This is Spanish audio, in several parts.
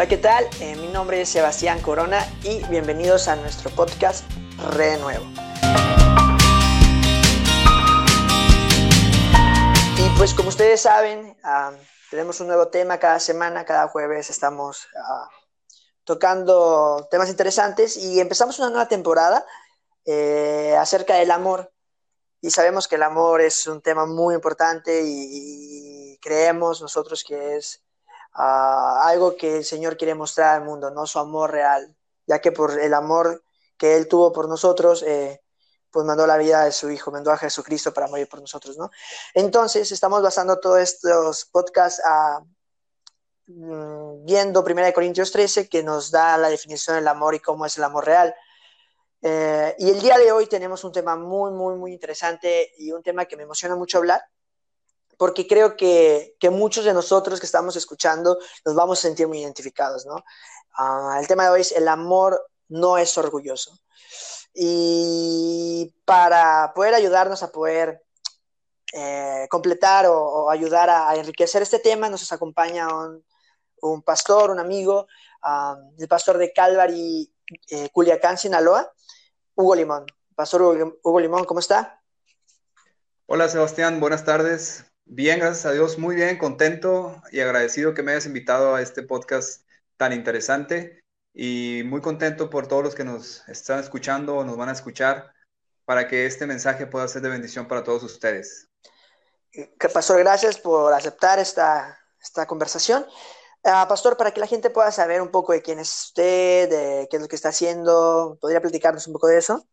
Hola, ¿qué tal? Eh, mi nombre es Sebastián Corona y bienvenidos a nuestro podcast Re Nuevo. Y pues como ustedes saben, tenemos un nuevo tema cada semana, cada jueves estamos ah, tocando temas interesantes y empezamos una nueva temporada eh, acerca del amor. Y sabemos que el amor es un tema muy importante y, creemos nosotros que es algo que el Señor quiere mostrar al mundo, no su amor real, ya que por el amor que Él tuvo por nosotros, eh, pues mandó la vida de su Hijo, mandó a Jesucristo para morir por nosotros, ¿no? Entonces, estamos basando todos estos podcasts a, mm, viendo 1 Corintios 13, que nos da la definición del amor y cómo es el amor real. Eh, y el día de hoy tenemos un tema muy, muy, muy interesante y un tema que me emociona mucho hablar, porque creo que, que muchos de nosotros que estamos escuchando nos vamos a sentir muy identificados, ¿no? Ah, el tema de hoy es el amor no es orgulloso. Y para poder ayudarnos a poder eh, completar o, ayudar a, enriquecer este tema, nos acompaña un, un pastor, un amigo, ah, el pastor de Calvary, eh, Culiacán, Sinaloa, Hugo Limón. Pastor Hugo Limón, ¿cómo está? Hola Sebastián, buenas tardes. Bien, gracias a Dios, muy bien, contento y agradecido que me hayas invitado a este podcast tan interesante y muy contento por todos los que nos están escuchando o nos van a escuchar para que este mensaje pueda ser de bendición para todos ustedes. Pastor, gracias por aceptar esta, esta conversación. Ah, pastor, para que la gente pueda saber un poco de quién es usted, de qué es lo que está haciendo, ¿podría platicarnos un poco de eso?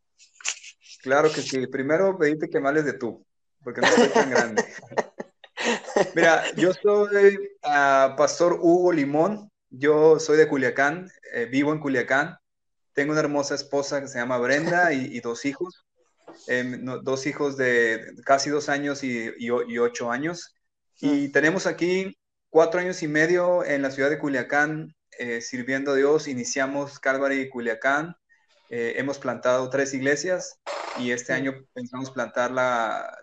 Claro que sí. Primero pedirte que me hables de tú, porque no soy tan grande. Mira, yo soy uh, Pastor Hugo Limón, yo soy de Culiacán, eh, vivo en Culiacán, tengo una hermosa esposa que se llama Brenda y, dos hijos, em, dos hijos de casi dos años y, y ocho años. Y tenemos aquí cuatro años y medio en la ciudad de Culiacán eh, sirviendo a Dios. Iniciamos Calvary Culiacán. Eh, hemos plantado tres iglesias y este año pensamos plantar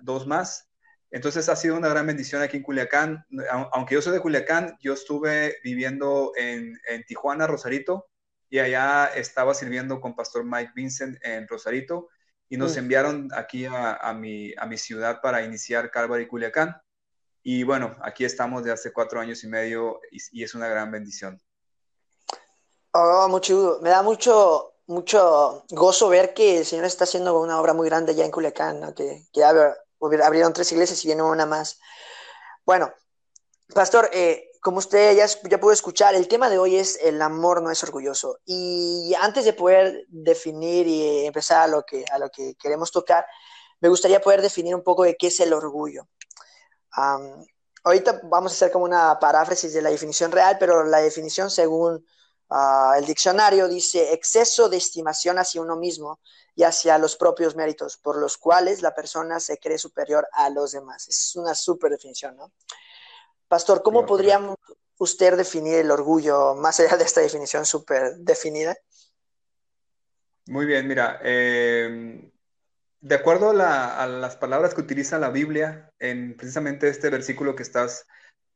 dos más. Entonces ha sido una gran bendición aquí en Culiacán. Aunque yo soy de Culiacán, yo estuve viviendo en, Tijuana, Rosarito, y allá estaba sirviendo con Pastor Mike Vincent en Rosarito, y nos enviaron aquí a, mi, a mi ciudad para iniciar Calvary Culiacán. Y bueno, aquí estamos de hace cuatro años y medio y, es una gran bendición. Oh, mucho, me da mucho, mucho gozo ver que el Señor está haciendo una obra muy grande ya en Culiacán, que, que abrieron tres iglesias y viene una más. Bueno, Pastor, eh, como usted ya, ya pudo escuchar, el tema de hoy es el amor no es orgulloso. Y antes de poder definir y empezar a lo que, a lo que queremos tocar, me gustaría poder definir un poco de qué es el orgullo ahorita vamos a hacer como una paráfrasis de la definición real, pero la definición según ah, el diccionario dice exceso de estimación hacia uno mismo y hacia los propios méritos, por los cuales la persona se cree superior a los demás. Es una súper definición, ¿no? Pastor, ¿cómo podríamos usted definir el orgullo más allá de esta definición súper definida? Muy bien, mira, eh, de acuerdo a, las palabras que utiliza la Biblia en precisamente este versículo que estás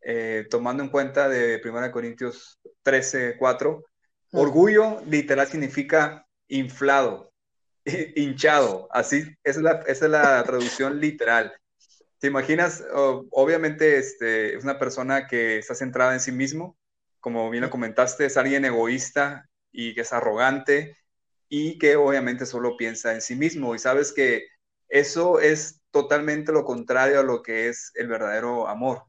eh, tomando en cuenta de 1 Corintios 13, 4, orgullo literal significa inflado, hinchado, así, esa es la, esa es la traducción literal. ¿Te imaginas? obviamente este, es una persona que está centrada en sí mismo, como bien lo comentaste, es alguien egoísta y que es arrogante, y que obviamente solo piensa en sí mismo. Y sabes que eso es totalmente lo contrario a lo que es el verdadero amor,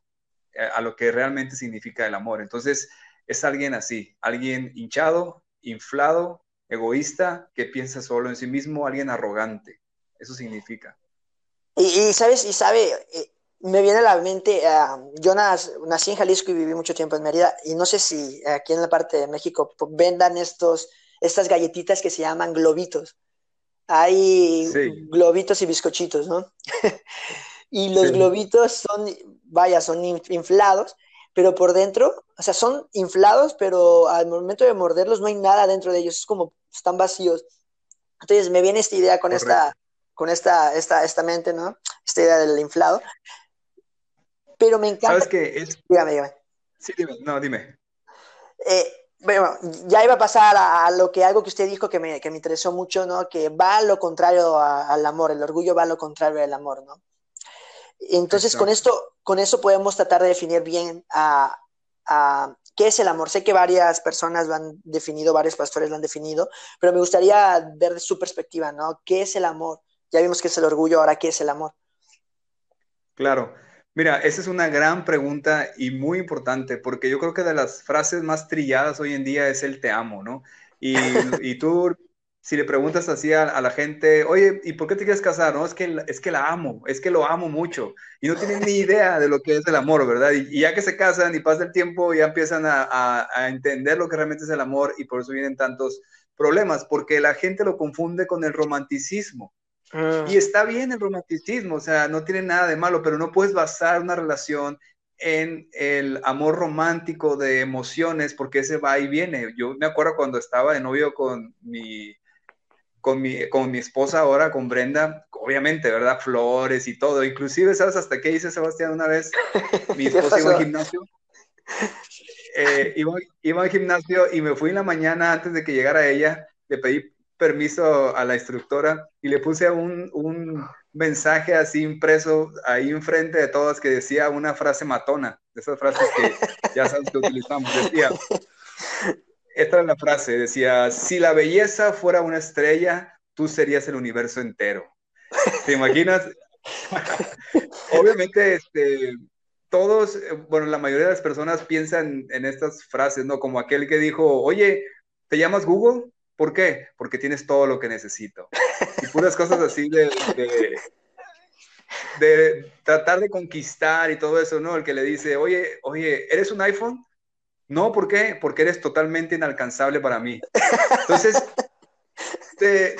eh, a lo que realmente significa el amor. Entonces, es alguien así, alguien hinchado, inflado, egoísta, que piensa solo en sí mismo, alguien arrogante. Eso significa. Y, sabes, y sabe, eh, me viene a la mente, uh, yo nací en Jalisco y viví mucho tiempo en Mérida, y no sé si aquí en la parte de México vendan estos estas galletitas que se llaman globitos. Hay globitos y bizcochitos, ¿no? y los globitos son, vaya, son inflados, pero por dentro, o sea, son inflados, pero al momento de morderlos no hay nada dentro de ellos, es como están vacíos. Entonces me viene esta idea con esta con esta, esta, esta mente, ¿no? Esta idea del inflado. Pero me encanta. ¿Sabes qué? Es... Dígame, dígame. Sí, dime. No, dime. Eh, bueno, ya iba a pasar a, lo que algo que usted dijo que me, que me interesó mucho, ¿no? Que va a lo contrario al amor, el orgullo va a lo contrario al amor, ¿no? Entonces, con esto, con eso podemos tratar de definir bien a, a, qué es el amor. Sé que varias personas lo han definido, varios pastores lo han definido, pero me gustaría ver su perspectiva, ¿no? ¿Qué es el amor? Ya vimos que es el orgullo, ahora, ¿qué es el amor? Claro. Mira, esa es una gran pregunta y muy importante, porque yo creo que de las frases más trilladas hoy en día es el te amo, ¿no? Y, y tú, si le preguntas así a, la gente, oye, ¿y por qué te quieres casar? No, es que, es que la amo, es que lo amo mucho. Y no tienen ni idea de lo que es el amor, ¿verdad? Y, ya que se casan y pasa el tiempo, ya empiezan a, a entender lo que realmente es el amor y por eso vienen tantos problemas, porque la gente lo confunde con el romanticismo. Ah. Y está bien el romanticismo, o sea, no tiene nada de malo, pero no puedes basar una relación en el amor romántico de emociones, porque ese va y viene. Yo me acuerdo cuando estaba de novio con mi, con mi, con mi esposa ahora, con Brenda, obviamente, ¿verdad? Flores y todo. Inclusive, ¿sabes hasta qué hice Sebastián una vez? Mi esposa iba al gimnasio. Eh, iba, iba al gimnasio y me fui en la mañana antes de que llegara ella. Le pedí permiso a la instructora y le puse un, un mensaje así impreso ahí enfrente de todas que decía una frase matona, de esas frases que ya sabes que utilizamos. Decía, esta es la frase, decía, si la belleza fuera una estrella, tú serías el universo entero. ¿Te imaginas? Obviamente, este, todos, bueno, la mayoría de las personas piensan en estas frases, ¿no? Como aquel que dijo, oye, ¿te llamas Google? ¿Por qué? Porque tienes todo lo que necesito. Y puras cosas así de, de, tratar de conquistar y todo eso, ¿no? El que le dice, oye, oye, ¿eres un iPhone? No, ¿por qué? Porque eres totalmente inalcanzable para mí. Entonces, te,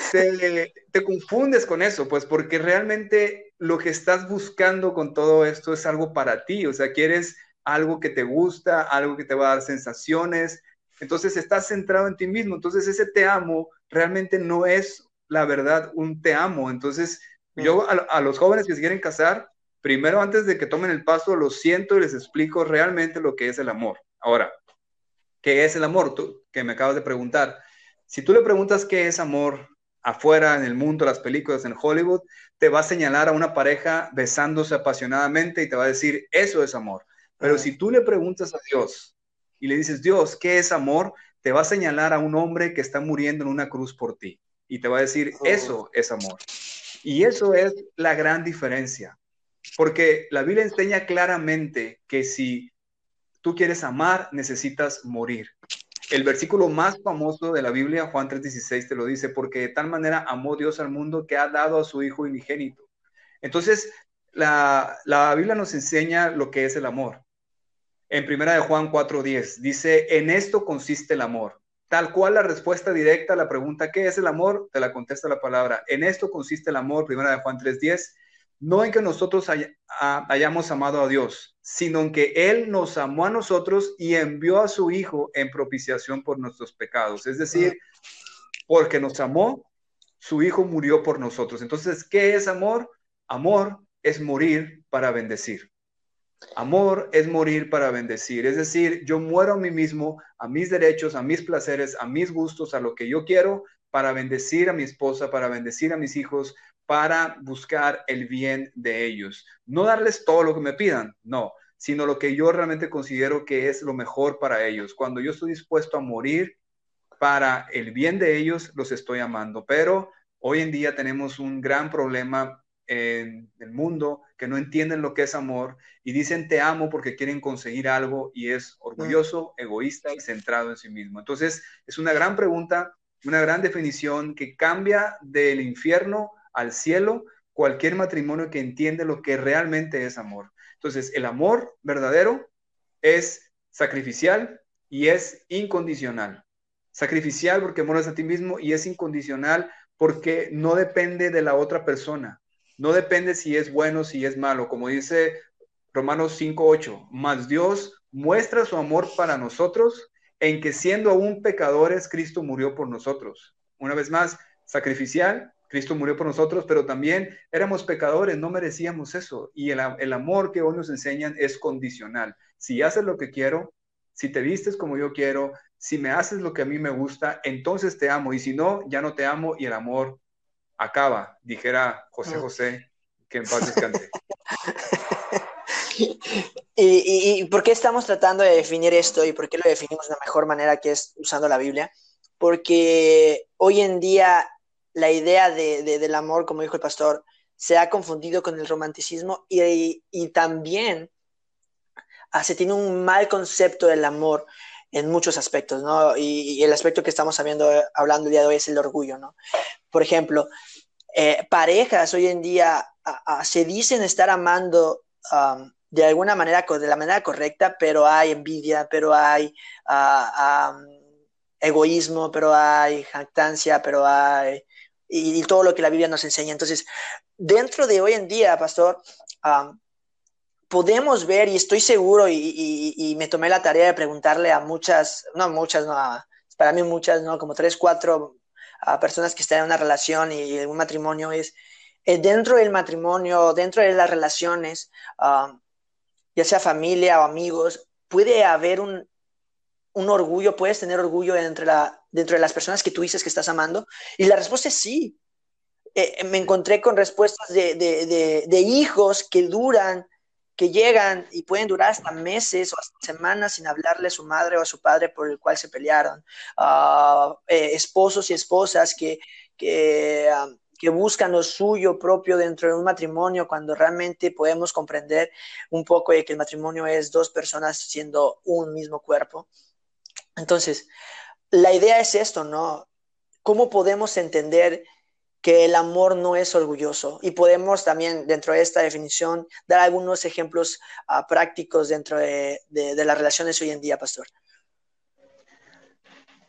te, confundes con eso, pues porque realmente lo que estás buscando con todo esto es algo para ti, o sea, quieres algo que te gusta, algo que te va a dar sensaciones, entonces estás centrado en ti mismo. Entonces ese te amo realmente no es la verdad un te amo. Entonces yo a, los jóvenes que se quieren casar, primero antes de que tomen el paso, lo siento y les explico realmente lo que es el amor. Ahora, ¿qué es el amor? Tú, que me acabas de preguntar. Si tú le preguntas qué es amor afuera, en el mundo, las películas, en Hollywood, te va a señalar a una pareja besándose apasionadamente y te va a decir, eso es amor. Pero si tú le preguntas a Dios, y le dices, Dios, ¿qué es amor? Te va a señalar a un hombre que está muriendo en una cruz por ti y te va a decir, oh. eso es amor. Y eso es la gran diferencia, porque la Biblia enseña claramente que si tú quieres amar, necesitas morir. El versículo más famoso de la Biblia, Juan 3:16, te lo dice, porque de tal manera amó Dios al mundo que ha dado a su Hijo unigénito. Entonces, la, la Biblia nos enseña lo que es el amor en primera de Juan 4:10. Dice, en esto consiste el amor. Tal cual la respuesta directa a la pregunta, ¿qué es el amor? Te la contesta la palabra. En esto consiste el amor, primera de Juan 3:10. No en que nosotros hayamos amado a Dios, sino en que Él nos amó a nosotros y envió a su Hijo en propiciación por nuestros pecados. Es decir, porque nos amó, su Hijo murió por nosotros. Entonces, ¿qué es amor? Amor es morir para bendecir. Amor es morir para bendecir, es decir, yo muero a mí mismo, a mis derechos, a mis placeres, a mis gustos, a lo que yo quiero, para bendecir a mi esposa, para bendecir a mis hijos, para buscar el bien de ellos. No darles todo lo que me pidan, no, sino lo que yo realmente considero que es lo mejor para ellos. Cuando yo estoy dispuesto a morir para el bien de ellos, los estoy amando. Pero hoy en día tenemos un gran problema en el mundo que no entienden lo que es amor y dicen te amo porque quieren conseguir algo y es orgulloso, egoísta y centrado en sí mismo. Entonces, es una gran pregunta, una gran definición que cambia del infierno al cielo cualquier matrimonio que entiende lo que realmente es amor. Entonces, el amor verdadero es sacrificial y es incondicional. Sacrificial porque amoras a ti mismo y es incondicional porque no depende de la otra persona no depende si es bueno, si es malo, como dice Romanos 5.8, más Dios muestra su amor para nosotros en que siendo aún pecadores, Cristo murió por nosotros. Una vez más, sacrificial, Cristo murió por nosotros, pero también éramos pecadores, no merecíamos eso. Y el, el, amor que hoy nos enseñan es condicional. Si haces lo que quiero, si te vistes como yo quiero, si me haces lo que a mí me gusta, entonces te amo, y si no, ya no te amo y el amor acaba, dijera José. José, que en paz descanse. ¿Y, por qué estamos tratando de definir esto y por qué lo definimos de la mejor manera que es usando la Biblia? Porque hoy en día la idea de, del amor, como dijo el pastor, se ha confundido con el romanticismo y, y también ah, se tiene un mal concepto del amor en muchos aspectos, ¿no? Y, el aspecto que estamos hablando, hablando el día de hoy es el orgullo, ¿no? Por ejemplo, eh, parejas hoy en día se dicen estar amando de alguna manera, de la manera correcta, pero hay envidia, pero hay egoísmo, pero hay jactancia, pero hay... Y, todo lo que la Biblia nos enseña. Entonces, dentro de hoy en día, pastor, podemos ver, y estoy seguro, y, me tomé la tarea de preguntarle a muchas, no muchas, no, para mí muchas, ¿no? Como tres, cuatro personas que están en una relación y, un matrimonio, es eh, dentro del matrimonio, dentro de las relaciones, ya sea familia o amigos, puede haber un, un orgullo, puedes tener orgullo entre la, dentro de las personas que tú dices que estás amando. Y la respuesta es sí. Eh, me encontré con respuestas de, de, hijos que duran que llegan y pueden durar hasta meses o hasta semanas sin hablarle a su madre o a su padre por el cual se pelearon. Ah, eh, esposos y esposas que, ah, que, buscan lo suyo propio dentro de un matrimonio cuando realmente podemos comprender un poco de que el matrimonio es dos personas siendo un mismo cuerpo. Entonces, la idea es esto, ¿no? ¿Cómo podemos entender que el amor no es orgulloso. Y podemos también, dentro de esta definición, dar algunos ejemplos ah, prácticos dentro de, las relaciones hoy en día, Pastor.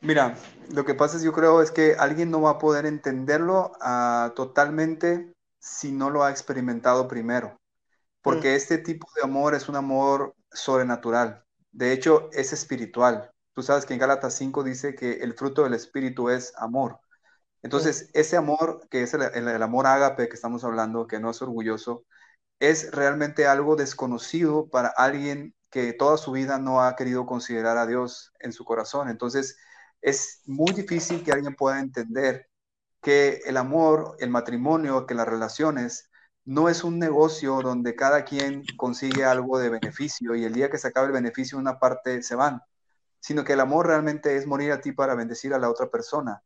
Mira, lo que pasa es, yo creo, es que alguien no va a poder entenderlo ah, totalmente si no lo ha experimentado primero. Porque mm. este tipo de amor es un amor sobrenatural. De hecho, es espiritual. Tú sabes que en Gálatas 5 dice que el fruto del espíritu es amor. Entonces, ese amor, que es el, amor ágape que estamos hablando, que no es orgulloso, es realmente algo desconocido para alguien que toda su vida no ha querido considerar a Dios en su corazón. Entonces, es muy difícil que alguien pueda entender que el amor, el matrimonio, que las relaciones no es un negocio donde cada quien consigue algo de beneficio y el día que se acabe el beneficio una parte se van, sino que el amor realmente es morir a ti para bendecir a la otra persona.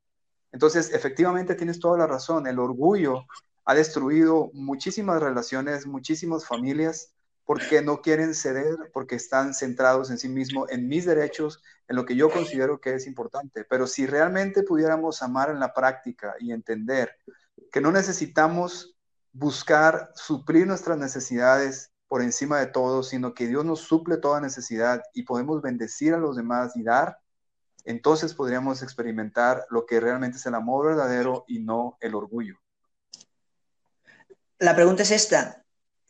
Entonces, efectivamente tienes toda la razón, el orgullo ha destruido muchísimas relaciones, muchísimas familias, porque no quieren ceder, porque están centrados en sí mismos, en mis derechos, en lo que yo considero que es importante. Pero si realmente pudiéramos amar en la práctica y entender que no necesitamos buscar suplir nuestras necesidades por encima de todo, sino que Dios nos suple toda necesidad y podemos bendecir a los demás y dar, entonces podríamos experimentar lo que realmente es el amor verdadero y no el orgullo. La pregunta es esta.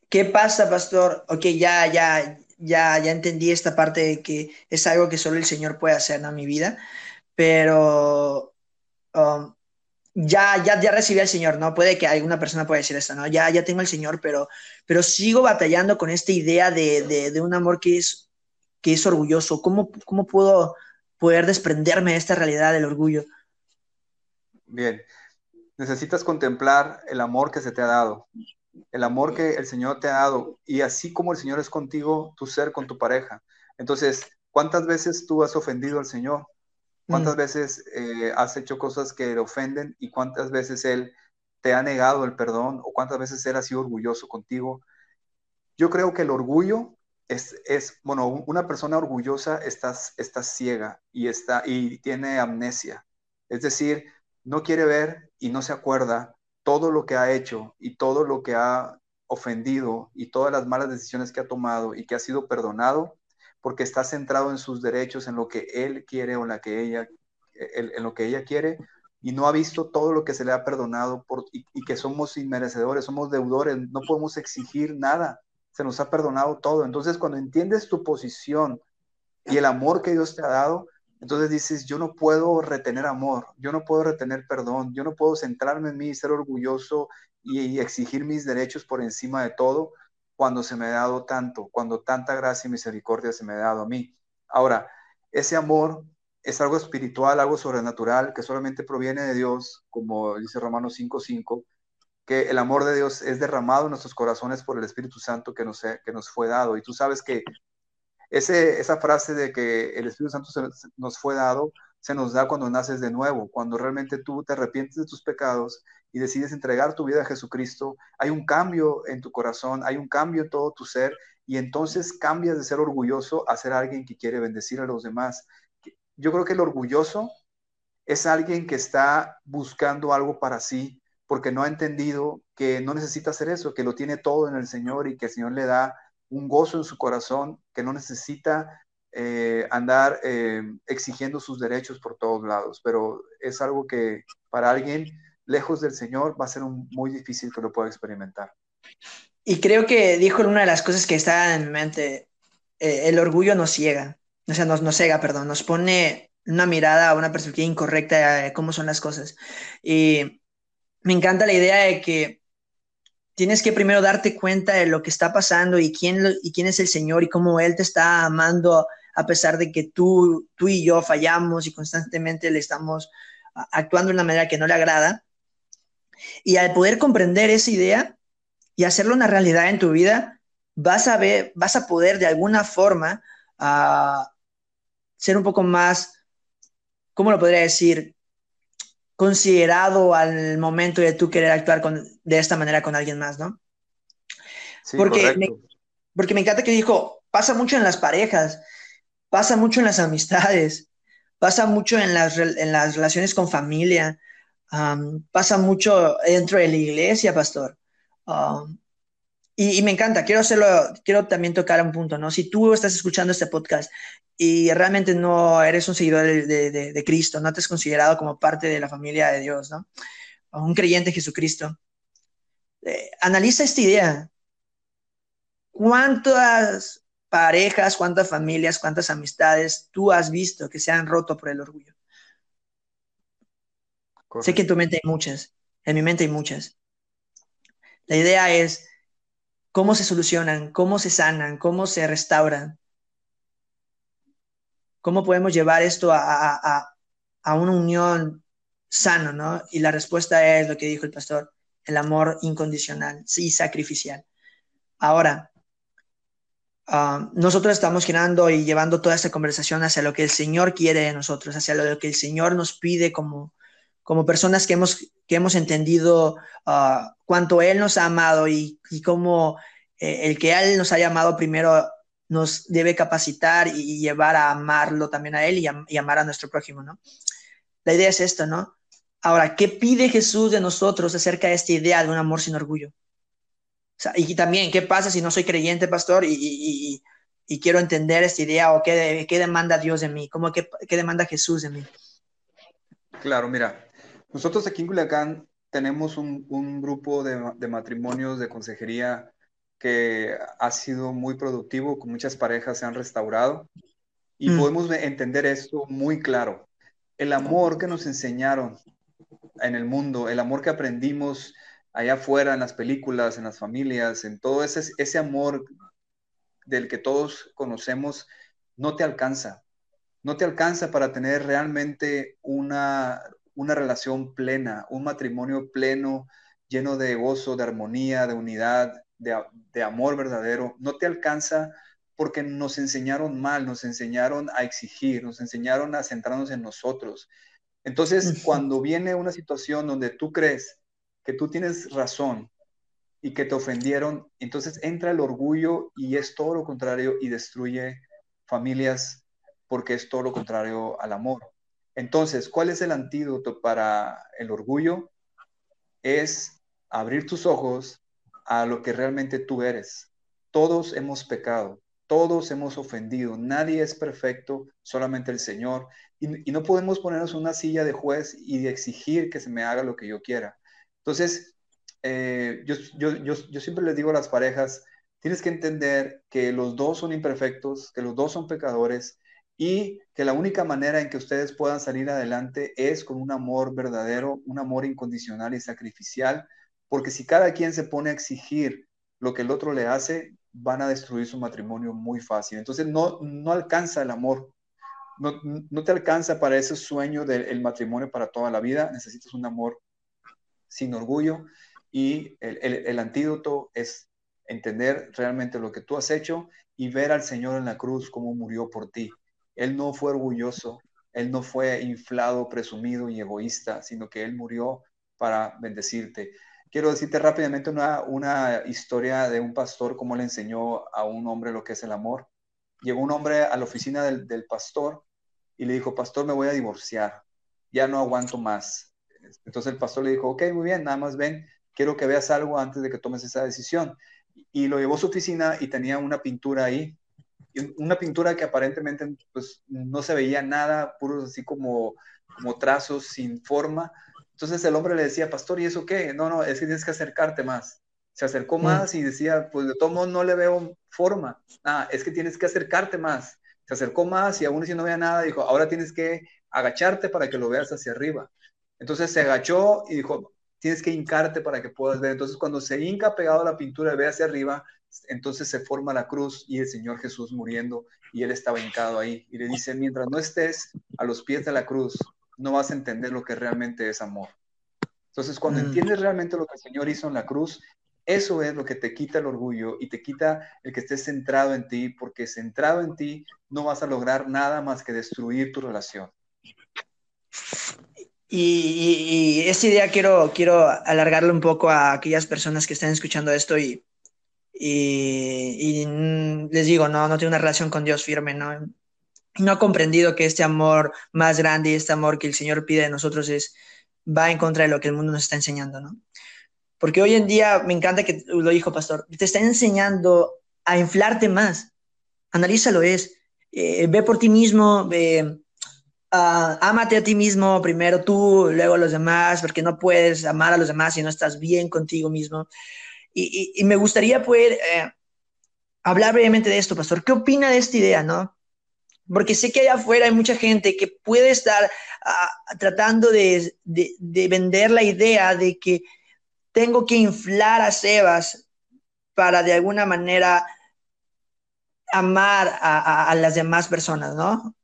¿Qué pasa, pastor? Ok, ya, ya, ya, ya entendí esta parte de que es algo que solo el Señor puede hacer en mi vida, pero um, ya, ya, ya recibí al Señor, ¿no? Puede que alguna persona pueda decir esto, ¿no? Ya, ya tengo al Señor, pero, pero sigo batallando con esta idea de, de, un amor que es, que es orgulloso. ¿Cómo, cómo puedo poder desprenderme de esta realidad del orgullo. Bien, necesitas contemplar el amor que se te ha dado, el amor que el Señor te ha dado, y así como el Señor es contigo, tu ser con tu pareja. Entonces, ¿cuántas veces tú has ofendido al Señor? ¿Cuántas mm. veces eh, has hecho cosas que le ofenden y cuántas veces Él te ha negado el perdón o cuántas veces Él ha sido orgulloso contigo? Yo creo que el orgullo es, bueno, una persona orgullosa está, está ciega y, está, y tiene amnesia. Es decir, no quiere ver y no se acuerda todo lo que ha hecho y todo lo que ha ofendido y todas las malas decisiones que ha tomado y que ha sido perdonado porque está centrado en sus derechos, en lo que él quiere o en, lo que ella quiere y no ha visto todo lo que se le ha perdonado y que somos inmerecedores, somos deudores, no podemos exigir nada se nos ha perdonado todo. Entonces, cuando entiendes tu posición y el amor que Dios te ha dado, entonces dices, yo no puedo retener amor, yo no puedo retener perdón, yo no puedo centrarme en mí, ser orgulloso y, exigir mis derechos por encima de todo cuando se me ha dado tanto, cuando tanta gracia y misericordia se me ha dado a mí. Ahora, ese amor es algo espiritual, algo sobrenatural, que solamente proviene de Dios, como dice Romanos 5.5, que el amor de Dios es derramado en nuestros corazones por el Espíritu Santo que nos, que fue dado. Y tú sabes que esa frase de que el Espíritu Santo nos fue dado se nos da cuando naces de nuevo, cuando realmente tú te arrepientes de tus pecados y decides entregar tu vida a Jesucristo, hay un cambio en tu corazón, hay un cambio en todo tu ser y entonces cambias de ser orgulloso a ser alguien que quiere bendecir a los demás. Yo creo que el orgulloso es alguien que está buscando algo para sí porque no ha entendido que no necesita hacer eso, que lo tiene todo en el Señor y que el Señor le da un gozo en su corazón, que no necesita eh, andar eh, exigiendo sus derechos por todos lados, pero es algo que para alguien lejos del Señor va a ser muy difícil que lo pueda experimentar. Y creo que dijo una de las cosas que está en mente, eh, el orgullo nos ciega, o sea, nos, nos ciega, perdón, nos pone una mirada, una perspectiva incorrecta de cómo son las cosas. Y me encanta la idea de que tienes que primero darte cuenta de lo que está pasando y quién, y quién es el Señor y cómo Él te está amando a pesar de que tú, tú y yo fallamos y constantemente le estamos actuando de una manera que no le agrada. Y al poder comprender esa idea y hacerlo una realidad en tu vida, vas a ver, vas a poder de alguna forma uh, ser un poco más, ¿cómo lo podría decir? considerado al momento de tú querer actuar con, de esta manera con alguien más, ¿no? Sí, porque, me, porque me encanta que dijo, pasa mucho en las parejas, pasa mucho en las amistades, pasa mucho en las, en las relaciones con familia, pasa mucho dentro de la iglesia, pastor. y, me encanta, quiero hacerlo, quiero también tocar un punto, ¿no? Si tú estás escuchando este podcast y realmente no eres un seguidor de, Cristo, no te has considerado como parte de la familia de Dios, ¿no? Un creyente de Jesucristo. Eh, analiza esta idea. ¿Cuántas parejas, cuántas familias, cuántas amistades tú has visto que se han roto por el orgullo? Sé que en tu mente hay muchas, en mi mente hay muchas. La idea es cómo se solucionan, cómo se sanan, cómo se restauran ¿Cómo podemos llevar esto a, una unión sano, ¿no? Y la respuesta es lo que dijo el pastor, el amor incondicional y sacrificial. Ahora, ah, nosotros estamos girando y llevando toda esta conversación hacia lo que el Señor quiere de nosotros, hacia lo que el Señor nos pide como, como personas que hemos, que hemos entendido uh, cuánto Él nos ha amado y, y cómo eh, el que Él nos ha llamado primero nos debe capacitar y llevar a amarlo también a Él y, amar a nuestro prójimo, ¿no? La idea es esto, ¿no? Ahora, ¿qué pide Jesús de nosotros acerca de esta idea de un amor sin orgullo? y también, ¿qué pasa si no soy creyente, pastor, y, quiero entender esta idea o qué, qué demanda Dios de mí? ¿Cómo qué, qué demanda Jesús de mí? Claro, mira, nosotros aquí en Culiacán tenemos un, un grupo de, de matrimonios de consejería que ha sido muy productivo, con muchas parejas se han restaurado y mm. podemos entender esto muy claro. El amor que nos enseñaron en el mundo, el amor que aprendimos allá afuera en las películas, en las familias, en todo ese, ese amor del que todos conocemos, no te alcanza. No te alcanza para tener realmente una, una relación plena, un matrimonio pleno, lleno de gozo, de armonía, de unidad, de, amor verdadero, no te alcanza porque nos enseñaron mal, nos enseñaron a exigir, nos enseñaron a centrarnos en nosotros. Entonces, cuando viene una situación donde tú crees que tú tienes razón y que te ofendieron, entonces entra el orgullo y es todo lo contrario y destruye familias porque es todo lo contrario al amor. Entonces, ¿cuál es el antídoto para el orgullo? Es abrir tus ojos a lo que realmente tú eres. Todos hemos pecado, todos hemos ofendido, nadie es perfecto, solamente el Señor. Y, no podemos ponernos una silla de juez y exigir que se me haga lo que yo quiera. Entonces, eh, yo, yo siempre les digo a las parejas, tienes que entender que los dos son imperfectos, que los dos son pecadores y que la única manera en que ustedes puedan salir adelante es con un amor verdadero, un amor incondicional y sacrificial, porque si cada quien se pone a exigir lo que el otro le hace, van a destruir su matrimonio muy fácil. Entonces no, no alcanza el amor no, te alcanza para ese sueño del matrimonio para toda la vida, necesitas un amor sin orgullo y el, antídoto es entender realmente lo que tú has hecho y ver al Señor en la cruz como murió por ti. Él no fue orgulloso, Él no fue inflado, presumido y egoísta, sino que Él murió para bendecirte. Quiero decirte rápidamente una, una historia de un pastor, cómo le enseñó a un hombre lo que es el amor. Llegó un hombre a la oficina del, del pastor y le dijo, pastor, me voy a divorciar, ya no aguanto más. Entonces el pastor le dijo, ok, muy bien, nada más ven, quiero que veas algo antes de que tomes esa decisión. Y lo llevó a su oficina y tenía una pintura ahí, una pintura que aparentemente pues, no se veía nada, puros así como, como trazos sin forma. Entonces el hombre le decía, pastor, ¿y eso qué? No, no, es que tienes que acercarte más. Se acercó mm. más y decía, pues de todo modo no le veo forma. Ah, es que tienes que acercarte más se acercó más y aún así no veía nada, dijo, ahora tienes que agacharte para que lo veas hacia arriba. Entonces se agachó y dijo, tienes que hincarte para que puedas ver. Entonces cuando se hinca pegado a la pintura y ve hacia arriba, entonces se forma la cruz y el Señor Jesús muriendo y él estaba hincado ahí. Y le dice, mientras no estés a los pies de la cruz, no vas a entender lo que realmente es amor. Entonces, cuando mm. entiendes realmente lo que el Señor hizo en la cruz, eso es lo que te quita el orgullo y te quita el que estés centrado en ti, porque centrado en ti no vas a lograr nada más que destruir tu relación. Y, esta idea quiero, quiero alargarlo un poco a aquellas personas que están escuchando esto y, y, les digo, no, no tiene una relación con Dios firme, ¿no? No ha comprendido que este amor más grande y este amor que el Señor pide de nosotros es, va en contra de lo que el mundo nos está enseñando, ¿no? Porque hoy en día, me encanta que lo dijo Pastor, te está enseñando a inflarte más. Analízalo, es. Eh, ve por ti mismo, ve, uh, ámate a ti mismo, primero tú, luego a los demás, porque no puedes amar a los demás si no estás bien contigo mismo. Y, y, me gustaría poder eh, hablar brevemente de esto, Pastor. ¿Qué opina de esta idea, no? Porque sé que allá afuera hay mucha gente que puede estar uh, tratando de, de, de vender la idea de que tengo que inflar a Sebas para de alguna manera amar a, las demás personas, ¿no?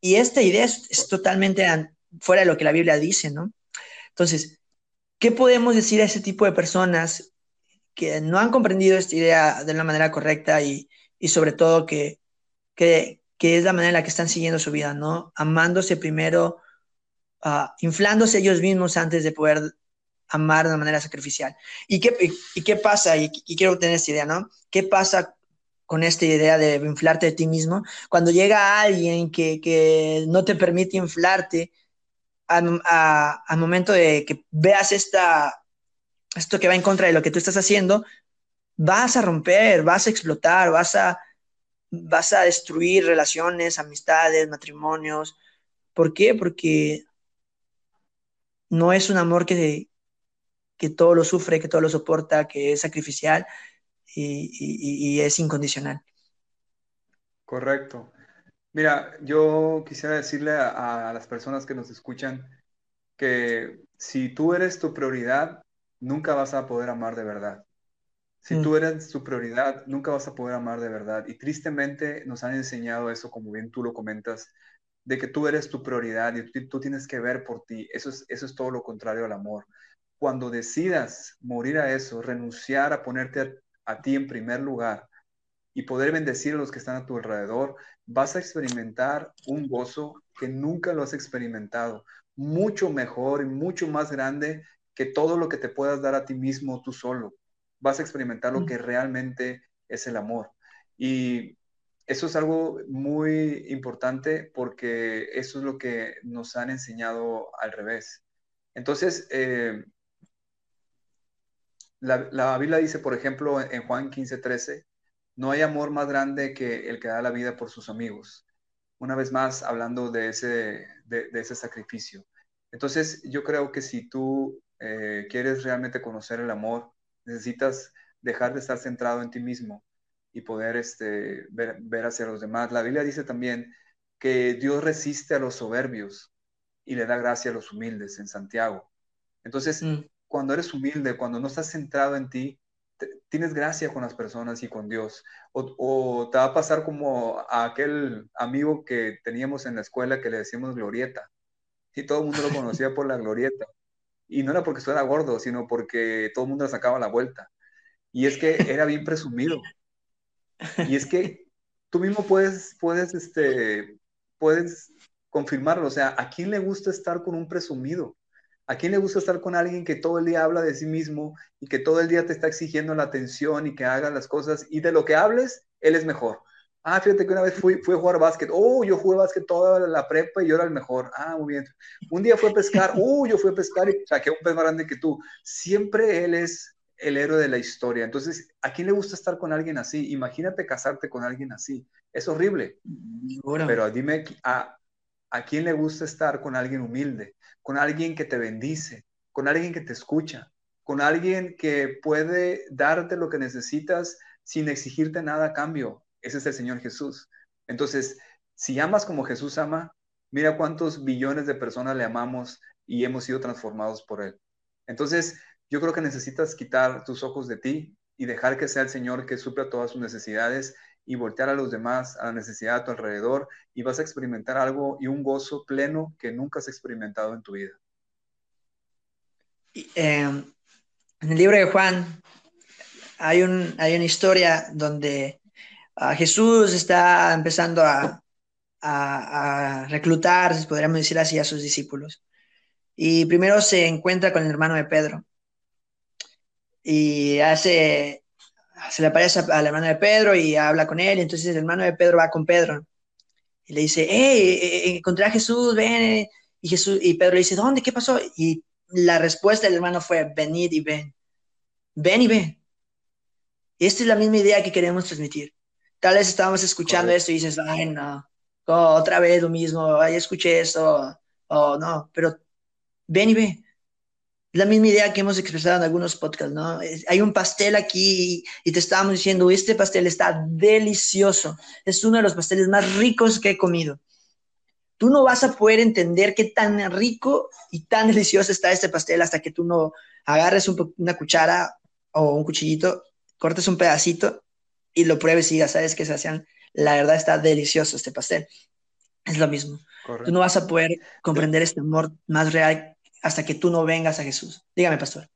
Y esta idea es, totalmente fuera de lo que la Biblia dice, ¿no? Entonces, ¿qué podemos decir a ese tipo de personas que no han comprendido esta idea de la manera correcta y, sobre todo que, que, es la manera en la que están siguiendo su vida, ¿no? Amándose primero, uh, inflándose ellos mismos antes de poder amar de una manera sacrificial. ¿Y qué, y, qué pasa? Y, quiero tener esta idea, ¿no? ¿Qué pasa con esta idea de inflarte de ti mismo? Cuando llega alguien que, que no te permite inflarte, al, momento de que veas esta, esto que va en contra de lo que tú estás haciendo, vas a romper, vas a explotar, vas a, vas a destruir relaciones, amistades, matrimonios. ¿Por qué? Porque no es un amor que, que todo lo sufre, que todo lo soporta, que es sacrificial y, es incondicional. Correcto. Mira, yo quisiera decirle a, las personas que nos escuchan que si tú eres tu prioridad, nunca vas a poder amar de verdad. Si mm. tú eres tu prioridad, nunca vas a poder amar de verdad. Y tristemente nos han enseñado eso, como bien tú lo comentas, de que tú eres tu prioridad y tú, tú tienes que ver por ti. Eso es, eso es todo lo contrario al amor cuando decidas morir a eso, renunciar a ponerte a, ti en primer lugar y poder bendecir a los que están a tu alrededor, vas a experimentar un gozo que nunca lo has experimentado, mucho mejor y mucho más grande que todo lo que te puedas dar a ti mismo tú solo. Vas a experimentar lo que realmente es el amor. Y eso es algo muy importante porque eso es lo que nos han enseñado al revés. Entonces, eh, la, Biblia dice, por ejemplo, en Juan 15, 13, no hay amor más grande que el que da la vida por sus amigos. Una vez más, hablando de ese, de, ese sacrificio. Entonces, yo creo que si tú eh, quieres realmente conocer el amor, necesitas dejar de estar centrado en ti mismo y poder este, ver, hacia los demás. La Biblia dice también que Dios resiste a los soberbios y le da gracia a los humildes en Santiago. Entonces, mm cuando eres humilde, cuando no estás centrado en ti, tienes gracia con las personas y con Dios. O, te va a pasar como a aquel amigo que teníamos en la escuela que le decíamos glorieta. Y todo el mundo lo conocía por la glorieta. Y no era porque estuviera gordo, sino porque todo el mundo le sacaba la vuelta. Y es que era bien presumido. Y es que tú mismo puedes, puedes, este, puedes confirmarlo. O sea, ¿a quién le gusta estar con un presumido? ¿A quién le gusta estar con alguien que todo el día habla de sí mismo y que todo el día te está exigiendo la atención y que haga las cosas y de lo que hables, él es mejor? Ah, fíjate que una vez fui, fui a jugar básquet. Oh, yo jugué básquet toda la prepa y yo era el mejor. Ah, muy bien. Un día fue a pescar. Uh, yo fui a pescar y saqué un pez más grande que tú. Siempre él es el héroe de la historia. Entonces, ¿a quién le gusta estar con alguien así? Imagínate casarte con alguien así. Es horrible. Pero dime, ¿a, ¿a quién le gusta estar con alguien humilde? Con alguien que te bendice, con alguien que te escucha, con alguien que puede darte lo que necesitas sin exigirte nada a cambio. Ese es el Señor Jesús. Entonces, si amas como Jesús ama, mira cuántos billones de personas le amamos y hemos sido transformados por Él. Entonces, yo creo que necesitas quitar tus ojos de ti y dejar que sea el Señor que supla todas sus necesidades y voltear a los demás, a la necesidad a tu alrededor y vas a experimentar algo y un gozo pleno que nunca has experimentado en tu vida. Em, en el libro de Juan hay, un, hay una historia donde Jesús está empezando a, reclutar, podríamos decir así, a sus discípulos. Y primero se encuentra con el hermano de Pedro y hace, se le aparece al hermano de Pedro y habla con él, entonces el hermano de Pedro va con Pedro y le dice, hey, eh, eh, encontré a Jesús, ven, y, Jesús, y Pedro le dice, ¿dónde? ¿Qué pasó? Y la respuesta del hermano fue, venid y ven, ven y ven. Y esta es la misma idea que queremos transmitir. Tal vez estábamos escuchando esto y dices, ay, no, otra vez lo mismo, ay, escuché esto, o no, pero ven y ven la misma idea que hemos expresado en algunos podcasts, ¿no? Hay un pastel aquí y te estábamos diciendo, este pastel está delicioso, es uno de los pasteles más ricos que he comido. Tú no vas a poder entender qué tan rico y tan delicioso está este pastel hasta que tú no agarres una cuchara o un cuchillito, cortes un pedacito y lo pruebes y ya sabes que se hacían. La verdad está delicioso este pastel. Es lo mismo. Tú no vas a poder comprender este amor más real hasta que tú no vengas a Jesús. Dígame, pastor.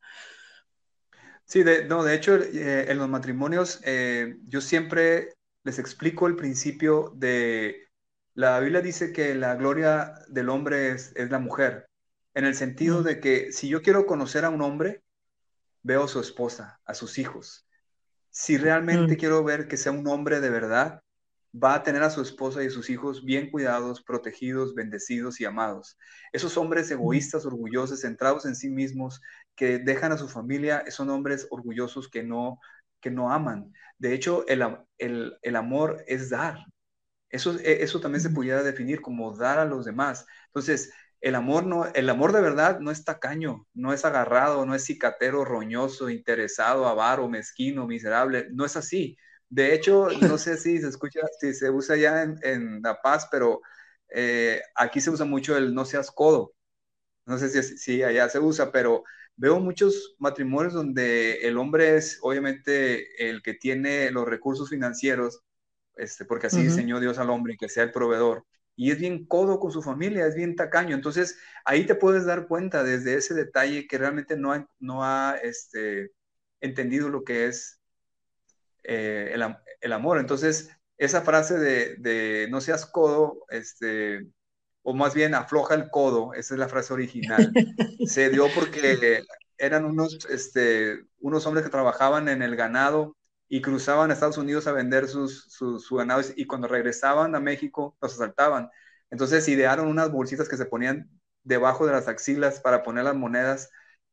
Sí, de, no, de hecho, eh, en los matrimonios eh, yo siempre les explico el principio de, la Biblia dice que la gloria del hombre es, la mujer, en el sentido de que si yo quiero conocer a un hombre, veo a su esposa, a sus hijos. Si realmente quiero ver que sea un hombre de verdad, va a tener a su esposa y a sus hijos bien cuidados, protegidos, bendecidos y amados. Esos hombres egoístas, orgullosos, centrados en sí mismos, que dejan a su familia, son hombres orgullosos que no, que no aman. De hecho, el, el, amor es dar. Eso, e, eso también se pudiera definir como dar a los demás. Entonces, el amor, no, el amor de verdad no es tacaño, no es agarrado, no es cicatero, roñoso, interesado, avaro, mezquino, miserable. No es así de hecho, no sé si se escucha, si se usa ya en, La Paz, pero eh, aquí se usa mucho el no seas codo. No sé si, si allá se usa, pero veo muchos matrimonios donde el hombre es obviamente el que tiene los recursos financieros, este, porque así diseñó Dios al hombre, que sea el proveedor. Y es bien codo con su familia, es bien tacaño. Entonces, ahí te puedes dar cuenta desde ese detalle que realmente no ha, no ha este, entendido lo que es eh, el, amor. Entonces, esa frase de, no seas codo, este, o más bien afloja el codo, esa es la frase original, se dio porque eran unos, este, unos hombres que trabajaban en el ganado y cruzaban a Estados Unidos a vender sus, sus, y cuando regresaban a México los asaltaban. Entonces idearon unas bolsitas que se ponían debajo de las axilas para poner las monedas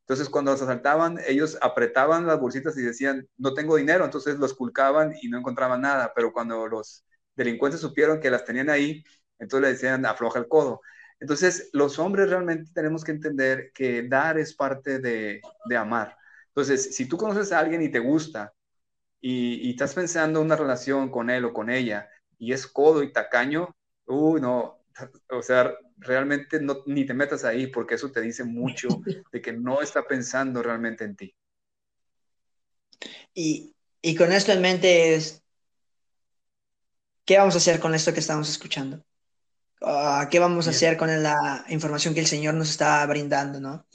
entonces, cuando los asaltaban, ellos apretaban las bolsitas y decían, no tengo dinero, entonces los culcaban y no encontraban nada, pero cuando los delincuentes supieron que las tenían ahí, entonces le decían, afloja el codo. Entonces, los hombres realmente tenemos que entender que dar es parte de, amar. Entonces, si tú conoces a alguien y te gusta y, y estás pensando en una relación con él o con ella y es codo y tacaño, uy, no, o sea, realmente no, ni te metas ahí porque eso te dice mucho de que no está pensando realmente en ti. Y, con esto en mente es, ¿qué vamos a hacer con esto que estamos escuchando? Ah, ¿Qué vamos a hacer con la información que el Señor nos está brindando, no?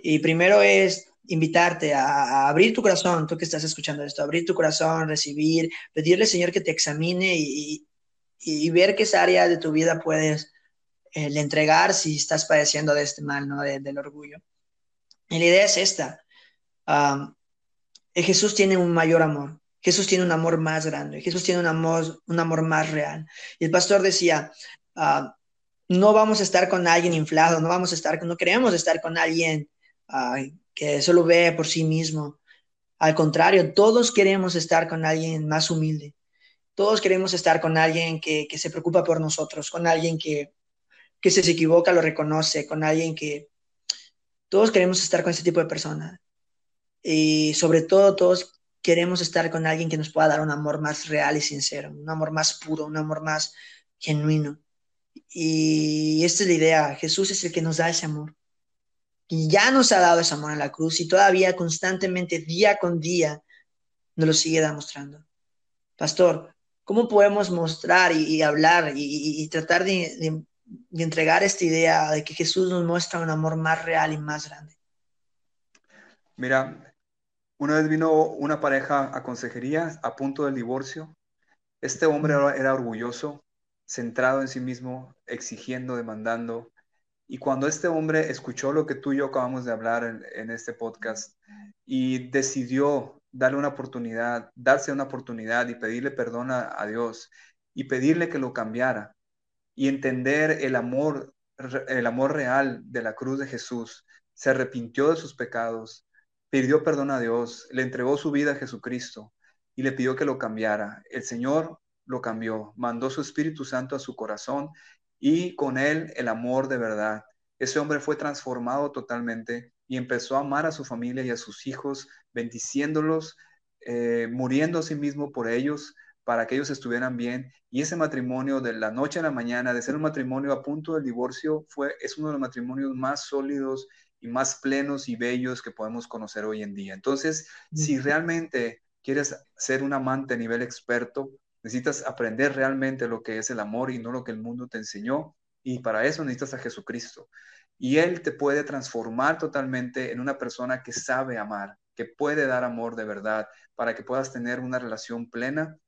Y primero es invitarte a, abrir tu corazón, tú que estás escuchando esto, abrir tu corazón, recibir, pedirle Señor que te examine y, ver qué área de tu vida puedes eh, entregar si estás padeciendo de este mal, ¿no? del orgullo. Y la idea es esta. Jesús tiene un mayor amor. Jesús tiene un amor más grande. Jesús tiene un amor, un amor más real. Y el pastor decía, no vamos a estar con alguien inflado, no vamos a estar, no queremos estar con alguien que solo ve por sí mismo. Al contrario, todos queremos estar con alguien más humilde. Todos queremos estar con alguien que, se preocupa por nosotros, con alguien que, que se equivoca lo reconoce, con alguien que... Todos queremos estar con ese tipo de persona. Y sobre todo, todos queremos estar con alguien que nos pueda dar un amor más real y sincero, un amor más puro, un amor más genuino. Y esta es la idea. Jesús es el que nos da ese amor y ya nos ha dado ese amor en la cruz y todavía constantemente, día con día, nos lo sigue demostrando. Pastor, ¿cómo podemos mostrar y, hablar y, tratar de, entregar esta idea de que Jesús nos muestra un amor más real y más grande? Mira, una vez vino una pareja a consejería a punto del divorcio. Este hombre era orgulloso, centrado en sí mismo, exigiendo, demandando, y cuando este hombre escuchó lo que tú y yo acabamos de hablar en, este podcast y decidió darle una oportunidad, darse una oportunidad y pedirle perdón a, Dios y pedirle que lo cambiara y entender el amor, el amor real de la cruz de Jesús, se arrepintió de sus pecados, pidió perdón a Dios, le entregó su vida a Jesucristo y le pidió que lo cambiara. El Señor lo cambió, mandó su Espíritu Santo a su corazón y con él el amor de verdad. Ese hombre fue transformado totalmente y empezó a amar a su familia y a sus hijos, bendiciéndolos, eh, muriendo a sí mismo por ellos, para que ellos estuvieran bien. Y ese matrimonio de la noche a la mañana, de ser un matrimonio a punto del divorcio, fue, es uno de los matrimonios más sólidos y más plenos y bellos que podemos conocer hoy en día. Entonces, si realmente quieres ser un amante a nivel experto, Necesitas aprender realmente lo que es el amor y no lo que el mundo te enseñó. Y para eso necesitas a Jesucristo. Y Él te puede transformar totalmente en una persona que sabe amar, que puede dar amor de verdad, para que puedas tener una relación plena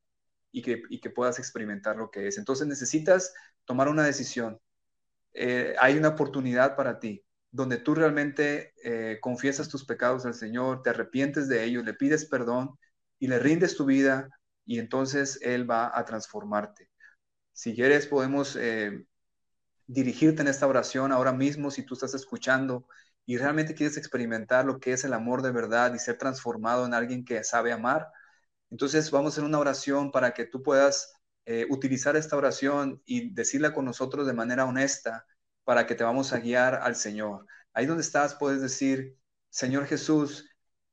y que, que puedas experimentar lo que es. Entonces necesitas tomar una decisión. Eh, hay una oportunidad para ti donde tú realmente eh, confiesas tus pecados al Señor, te arrepientes de ellos, le pides perdón y le rindes tu vida y entonces Él va a transformarte. Si quieres, podemos eh, dirigirte en esta oración ahora mismo si tú estás escuchando y realmente quieres experimentar lo que es el amor de verdad y ser transformado en alguien que sabe amar. Entonces vamos a hacer una oración para que tú puedas eh, utilizar esta oración y decirla con nosotros de manera honesta para que te vamos a guiar al Señor. Ahí donde estás puedes decir, Señor Jesús,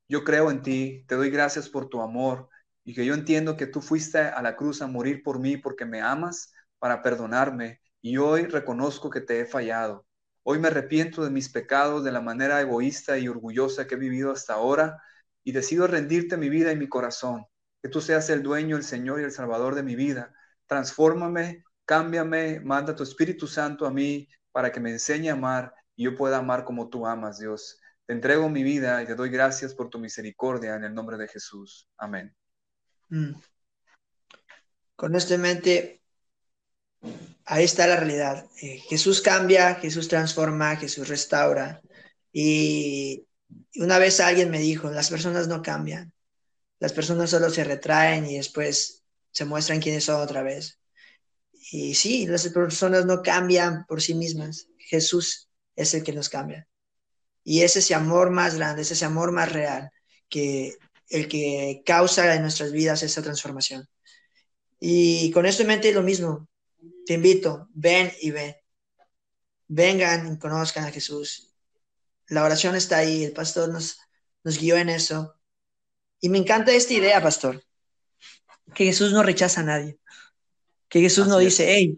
yo creo en ti, te doy gracias por tu amor, y que yo entiendo que tú fuiste a la cruz a morir por mí porque me amas para perdonarme y hoy reconozco que te he fallado. Hoy me arrepiento de mis pecados, de la manera egoísta y orgullosa que he vivido hasta ahora y decido rendirte mi vida y mi corazón. Que tú seas el dueño, el Señor y el Salvador de mi vida. Transfórmame, cámbiame, manda tu Espíritu Santo a mí para que me enseñe a amar y yo pueda amar como tú amas, Dios. Te entrego mi vida y te doy gracias por tu misericordia en el nombre de Jesús. Amén. Mm. Con esto en mente, ahí está la realidad. Eh, Jesús cambia, Jesús transforma, Jesús restaura. Y una vez alguien me dijo, las personas no cambian, las personas solo se retraen y después se muestran quiénes son otra vez. Y sí, las personas no cambian por sí mismas, Jesús es el que nos cambia. Y es ese amor más grande, es ese amor más real que el que causa en nuestras vidas esa transformación. Y con esto en mente lo mismo, te invito, ven y ven. Vengan y conozcan a Jesús. La oración está ahí, el pastor nos, nos guió en eso. Y me encanta esta idea, pastor, que Jesús no rechaza a nadie. Que Jesús no dice, hey,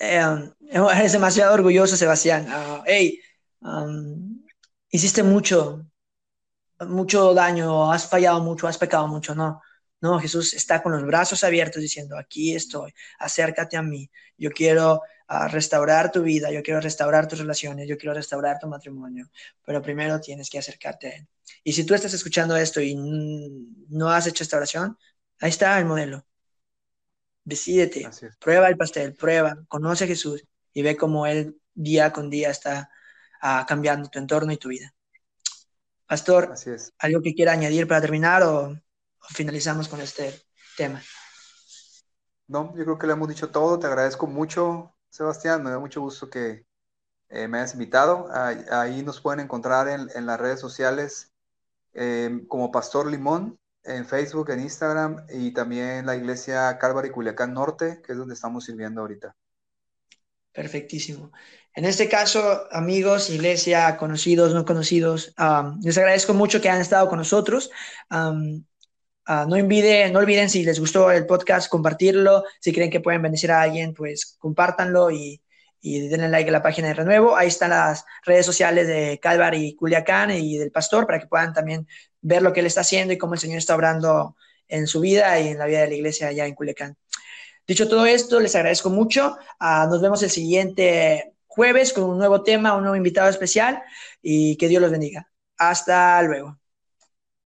um, eres demasiado orgulloso, Sebastián. Uh, hey, um, hiciste mucho, mucho daño, has fallado mucho, has pecado mucho, no. No, Jesús está con los brazos abiertos diciendo, aquí estoy, acércate a mí, yo quiero ah, restaurar tu vida, yo quiero restaurar tus relaciones, yo quiero restaurar tu matrimonio, pero primero tienes que acercarte a Él. Y si tú estás escuchando esto y no has hecho esta oración, ahí está el modelo. Decídete, prueba el pastel, prueba, conoce a Jesús y ve cómo Él día con día está ah, cambiando tu entorno y tu vida. Pastor, ¿algo que quiera añadir para terminar o, finalizamos con este tema? No, yo creo que le hemos dicho todo. Te agradezco mucho, Sebastián. Me da mucho gusto que eh, me hayas invitado. Ahí, nos pueden encontrar en, las redes sociales em, como Pastor Limón, en Facebook, en Instagram y también la iglesia Calvary Culiacán Norte, que es donde estamos sirviendo ahorita. Perfectísimo. En este caso, amigos, iglesia, conocidos, no conocidos, les agradezco mucho que han estado con nosotros. Ah, no, olviden, no olviden si les gustó el podcast, compartirlo. Si creen que pueden bendecir a alguien, pues compártanlo y, denle like a la página de Renuevo. Ahí están las redes sociales de Calvary y Culiacán y del pastor para que puedan también ver lo que él está haciendo y cómo el Señor está obrando en su vida y en la vida de la iglesia allá en Culiacán. Dicho todo esto, les agradezco mucho. Ah, nos vemos el siguiente jueves con un nuevo tema, un nuevo invitado especial y que Dios los bendiga. Hasta luego.